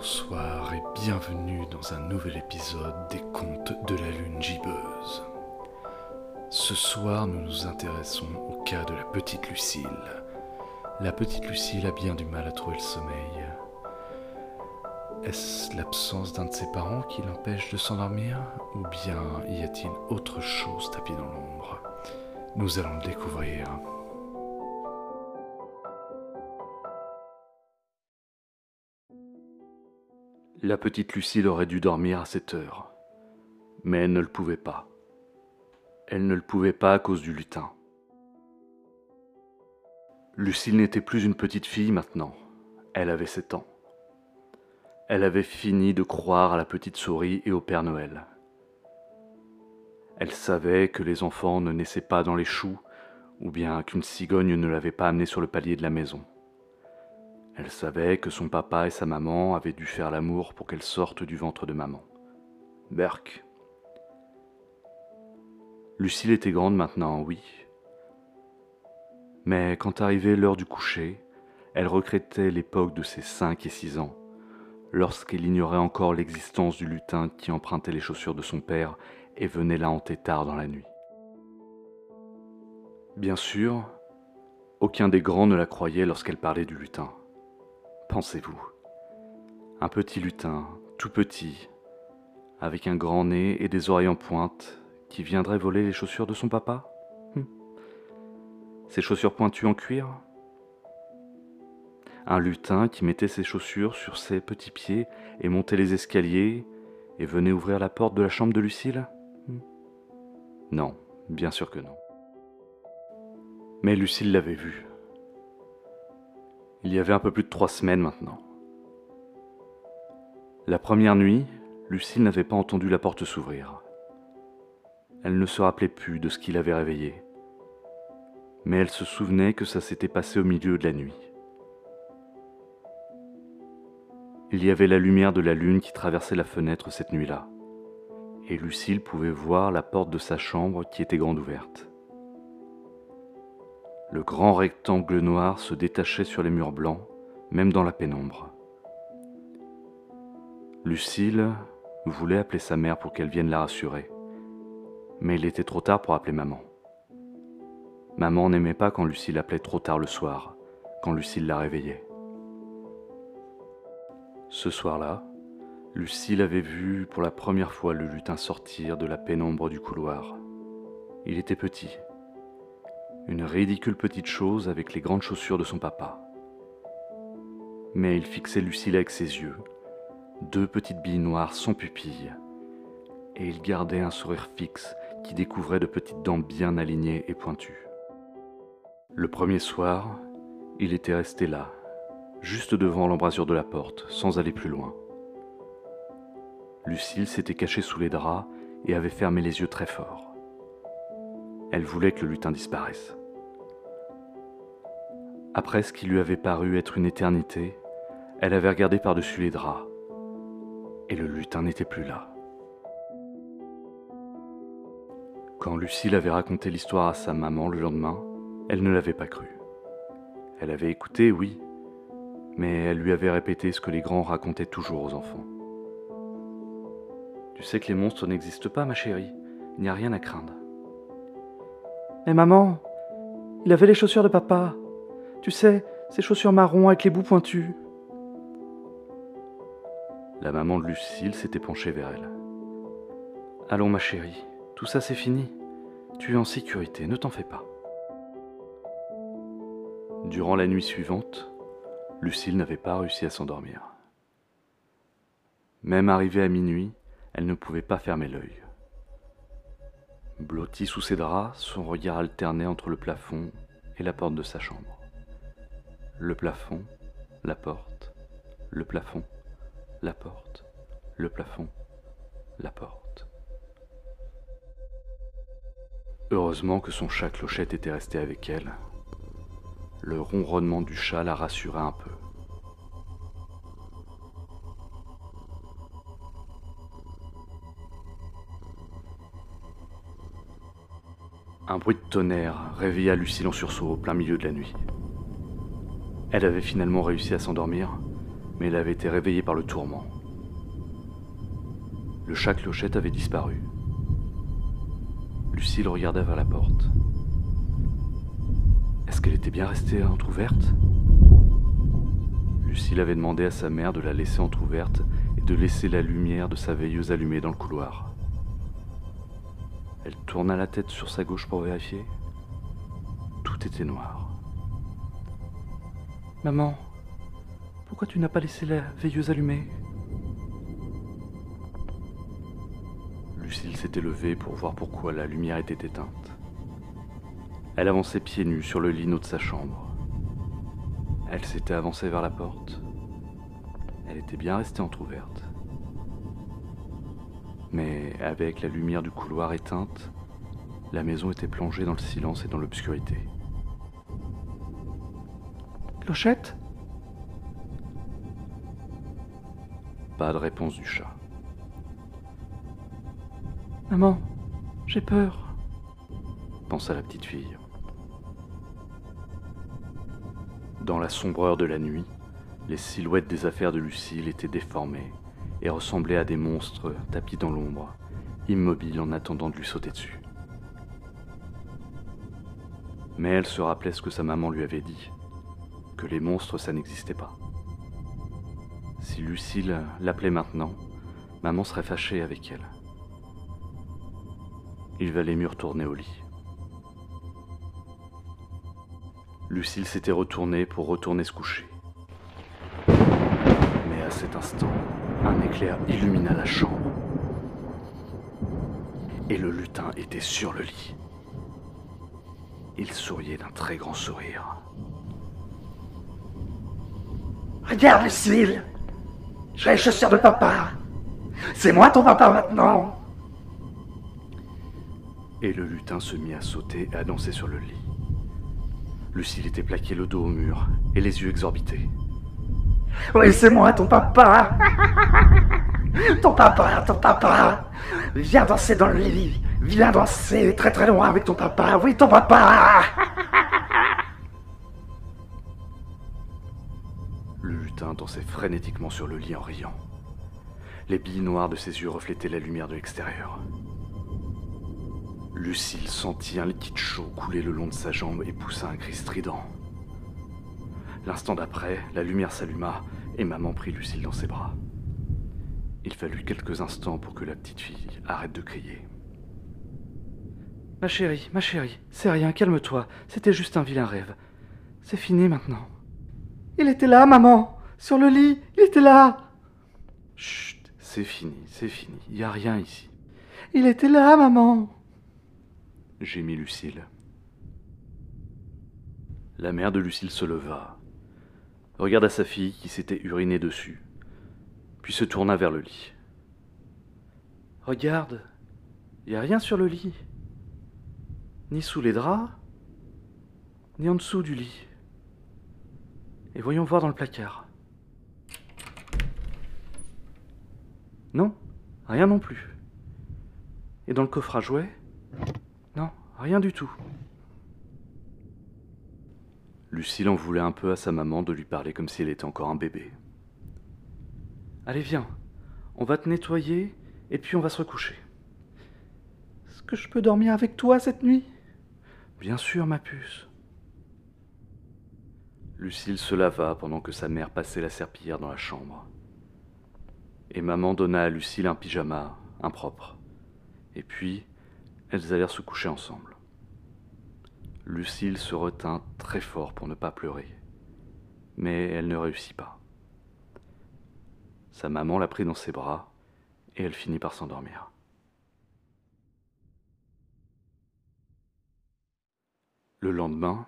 bonsoir et bienvenue dans un nouvel épisode des Contes de la Lune gibbeuse. Ce soir, nous nous intéressons au cas de la petite Lucille. La petite Lucille a bien du mal à trouver le sommeil. Est-ce l'absence d'un de ses parents qui l'empêche de s'endormir Ou bien y a-t-il autre chose tapis dans l'ombre? Nous allons le découvrir. La petite Lucille aurait dû dormir à cette heure, mais elle ne le pouvait pas. Elle ne le pouvait pas à cause du lutin. Lucille n'était plus une petite fille maintenant, elle avait sept ans. Elle avait fini de croire à la petite souris et au Père Noël. Elle savait que les enfants ne naissaient pas dans les choux, ou bien qu'une cigogne ne l'avait pas amenée sur le palier de la maison. Elle savait que son papa et sa maman avaient dû faire l'amour pour qu'elle sorte du ventre de maman. Berk. Lucille était grande maintenant, oui. Mais quand arrivait l'heure du coucher, elle regrettait l'époque de ses cinq et six ans, lorsqu'elle ignorait encore l'existence du lutin qui empruntait les chaussures de son père et venait la hanter tard dans la nuit. Bien sûr, aucun des grands ne la croyait lorsqu'elle parlait du lutin. Pensez-vous? Un petit lutin, tout petit, avec un grand nez et des oreilles en pointe, qui viendrait voler les chaussures de son papa? Hum. Ses chaussures pointues en cuir? Un lutin qui mettait ses chaussures sur ses petits pieds et montait les escaliers et venait ouvrir la porte de la chambre de Lucille? Hum. Non, bien sûr que non. Mais Lucille l'avait vu. Il y avait un peu plus de trois semaines maintenant. La première nuit, Lucille n'avait pas entendu la porte s'ouvrir. Elle ne se rappelait plus de ce qui l'avait réveillée, mais elle se souvenait que ça s'était passé au milieu de la nuit. Il y avait la lumière de la lune qui traversait la fenêtre cette nuit-là, et Lucille pouvait voir la porte de sa chambre qui était grande ouverte. Le grand rectangle noir se détachait sur les murs blancs, même dans la pénombre. Lucille voulait appeler sa mère pour qu'elle vienne la rassurer, mais il était trop tard pour appeler maman. Maman n'aimait pas quand Lucille appelait trop tard le soir, quand Lucille la réveillait. Ce soir-là, Lucille avait vu pour la première fois le lutin sortir de la pénombre du couloir. Il était petit, une ridicule petite chose avec les grandes chaussures de son papa. Mais il fixait Lucille avec ses yeux, deux petites billes noires sans pupilles, et il gardait un sourire fixe qui découvrait de petites dents bien alignées et pointues. Le premier soir, il était resté là, juste devant l'embrasure de la porte, sans aller plus loin. Lucille s'était cachée sous les draps et avait fermé les yeux très fort. Elle voulait que le lutin disparaisse. Après ce qui lui avait paru être une éternité, elle avait regardé par-dessus les draps. Et le lutin n'était plus là. Quand Lucille avait raconté l'histoire à sa maman le lendemain, elle ne l'avait pas cru. Elle avait écouté, oui, mais elle lui avait répété ce que les grands racontaient toujours aux enfants. Tu sais que les monstres n'existent pas, ma chérie. Il n'y a rien à craindre. Mais maman, il avait les chaussures de papa. Tu sais, ces chaussures marron avec les bouts pointus. La maman de Lucille s'était penchée vers elle. Allons ma chérie, tout ça c'est fini. Tu es en sécurité, ne t'en fais pas. Durant la nuit suivante, Lucille n'avait pas réussi à s'endormir. Même arrivée à minuit, elle ne pouvait pas fermer l'œil. Blottie sous ses draps, son regard alternait entre le plafond et la porte de sa chambre le plafond, la porte, le plafond, la porte, le plafond, la porte. Heureusement que son chat clochette était resté avec elle. Le ronronnement du chat la rassura un peu. Un bruit de tonnerre réveilla Lucille en sursaut au plein milieu de la nuit. Elle avait finalement réussi à s'endormir, mais elle avait été réveillée par le tourment. Le chat clochette avait disparu. Lucille regardait vers la porte. Est-ce qu'elle était bien restée entr'ouverte? Lucille avait demandé à sa mère de la laisser entr'ouverte et de laisser la lumière de sa veilleuse allumée dans le couloir. Elle tourna la tête sur sa gauche pour vérifier. Tout était noir. Maman, pourquoi tu n'as pas laissé la veilleuse allumée? Lucille s'était levée pour voir pourquoi la lumière était éteinte. Elle avançait pieds nus sur le lino de sa chambre. Elle s'était avancée vers la porte. Elle était bien restée entr'ouverte. Mais avec la lumière du couloir éteinte, la maison était plongée dans le silence et dans l'obscurité. Pas de réponse du chat. Maman, j'ai peur. Pensa la petite fille. Dans la sombreur de la nuit, les silhouettes des affaires de Lucille étaient déformées et ressemblaient à des monstres tapis dans l'ombre, immobiles en attendant de lui sauter dessus. Mais elle se rappelait ce que sa maman lui avait dit, que les monstres ça n'existait pas. Si Lucille l'appelait maintenant, maman serait fâchée avec elle. Il valait mieux retourner au lit. Lucille s'était retournée pour retourner se coucher. Mais à cet instant, un éclair illumina la chambre. Et le lutin était sur le lit. Il souriait d'un très grand sourire. Regarde, Lucille J'ai les chaussures de papa. C'est moi ton papa maintenant. Et le lutin se mit à sauter et à danser sur le lit. Lucille était plaquée le dos au mur et les yeux exorbités. Oui, c'est moi ton papa. Ton papa, ton papa. Viens danser dans le lit. Viens danser très très loin avec ton papa. Oui, ton papa Dansait frénétiquement sur le lit en riant. Les billes noires de ses yeux reflétaient la lumière de l'extérieur. Lucille sentit un liquide chaud couler le long de sa jambe et poussa un cri strident. L'instant d'après, la lumière s'alluma et maman prit Lucille dans ses bras. Il fallut quelques instants pour que la petite fille arrête de crier. Ma chérie, ma chérie, c'est rien, calme-toi. C'était juste un vilain rêve. C'est fini maintenant. Il était là, maman Sur le lit Il était là Chut, c'est fini, c'est fini, il n'y a rien ici. Il était là, maman gémit Lucille. La mère de Lucille se leva, regarda sa fille qui s'était urinée dessus, puis se tourna vers le lit. Regarde, il n'y a rien sur le lit. Ni sous les draps, ni en dessous du lit. Et voyons voir dans le placard. Non, rien non plus. Et dans le coffre à jouets? Non, rien du tout. Lucille en voulait un peu à sa maman de lui parler comme si elle était encore un bébé. Allez, viens. On va te nettoyer et puis on va se recoucher. Est-ce que je peux dormir avec toi cette nuit? Bien sûr, ma puce. Lucille se lava pendant que sa mère passait la serpillière dans la chambre. Et maman donna à Lucille un pyjama impropre. Et puis, elles allèrent se coucher ensemble. Lucille se retint très fort pour ne pas pleurer, mais elle ne réussit pas. Sa maman la prit dans ses bras et elle finit par s'endormir. Le lendemain,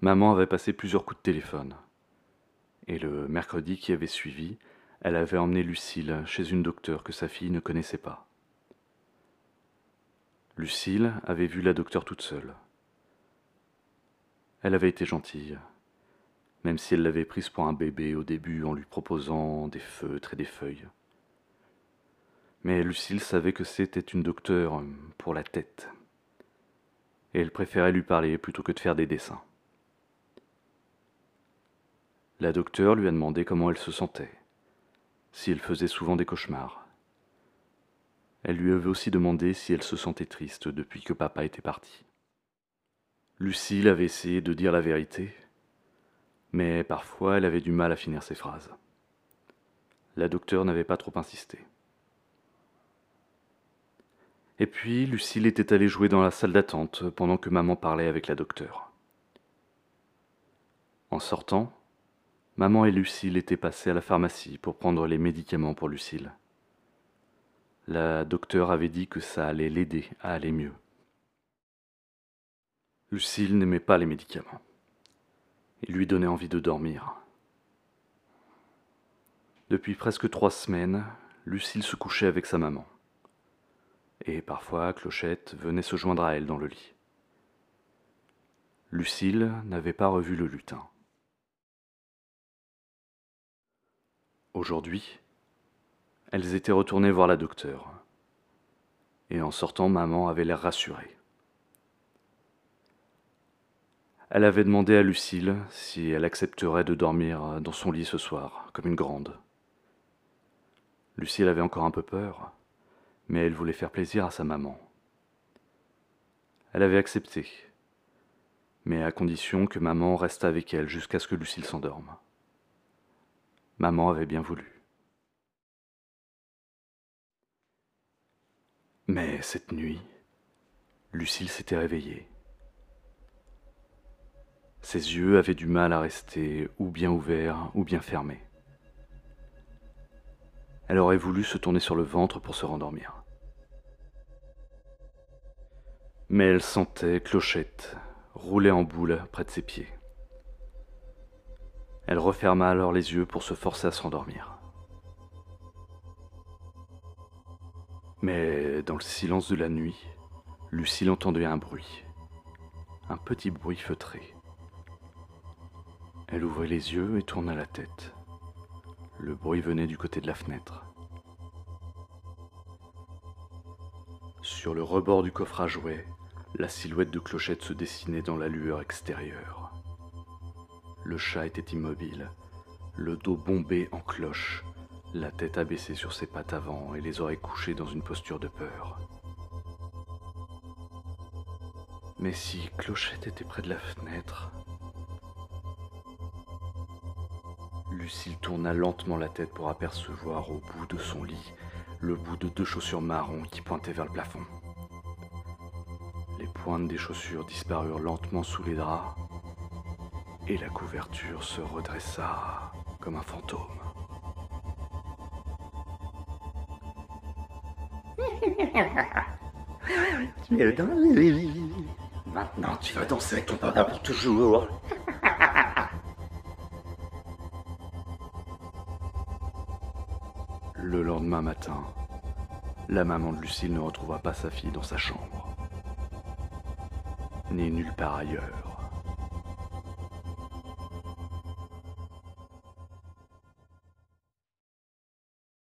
maman avait passé plusieurs coups de téléphone. Et le mercredi qui avait suivi, elle avait emmené Lucille chez une docteure que sa fille ne connaissait pas. Lucille avait vu la docteure toute seule. Elle avait été gentille, même si elle l'avait prise pour un bébé au début en lui proposant des feutres et des feuilles. Mais Lucille savait que c'était une docteure pour la tête, et elle préférait lui parler plutôt que de faire des dessins. La docteure lui a demandé comment elle se sentait, si elle faisait souvent des cauchemars. Elle lui avait aussi demandé si elle se sentait triste depuis que papa était parti. Lucille avait essayé de dire la vérité, mais parfois elle avait du mal à finir ses phrases. La docteure n'avait pas trop insisté. Et puis Lucille était allée jouer dans la salle d'attente pendant que maman parlait avec la docteure. En sortant, maman et Lucille étaient passées à la pharmacie pour prendre les médicaments pour Lucille. La docteure avait dit que ça allait l'aider à aller mieux. Lucille n'aimait pas les médicaments. Ils lui donnaient envie de dormir. Depuis presque trois semaines, Lucille se couchait avec sa maman. Et parfois, Clochette venait se joindre à elle dans le lit. Lucille n'avait pas revu le lutin. Aujourd'hui, elles étaient retournées voir la docteure. Et en sortant, maman avait l'air rassurée. Elle avait demandé à Lucille si elle accepterait de dormir dans son lit ce soir, comme une grande. Lucille avait encore un peu peur, mais elle voulait faire plaisir à sa maman. Elle avait accepté, mais à condition que maman reste avec elle jusqu'à ce que Lucille s'endorme. Maman avait bien voulu. Mais cette nuit, Lucille s'était réveillée. Ses yeux avaient du mal à rester ou bien ouverts ou bien fermés. Elle aurait voulu se tourner sur le ventre pour se rendormir. Mais elle sentait Clochette rouler en boule près de ses pieds. Elle referma alors les yeux pour se forcer à se rendormir. Mais dans le silence de la nuit, Lucille entendait un bruit, un petit bruit feutré. Elle ouvrit les yeux et tourna la tête. Le bruit venait du côté de la fenêtre. Sur le rebord du coffre à jouets, la silhouette de Clochette se dessinait dans la lueur extérieure. Le chat était immobile, le dos bombé en cloche, la tête abaissée sur ses pattes avant et les oreilles couchées dans une posture de peur. Mais si Clochette était près de la fenêtre, Lucille tourna lentement la tête pour apercevoir au bout de son lit le bout de deux chaussures marron qui pointaient vers le plafond. Les pointes des chaussures disparurent lentement sous les draps et la couverture se redressa comme un fantôme. Maintenant, tu vas danser avec ton papa pour toujours. Le lendemain matin, la maman de Lucille ne retrouva pas sa fille dans sa chambre, ni nulle part ailleurs.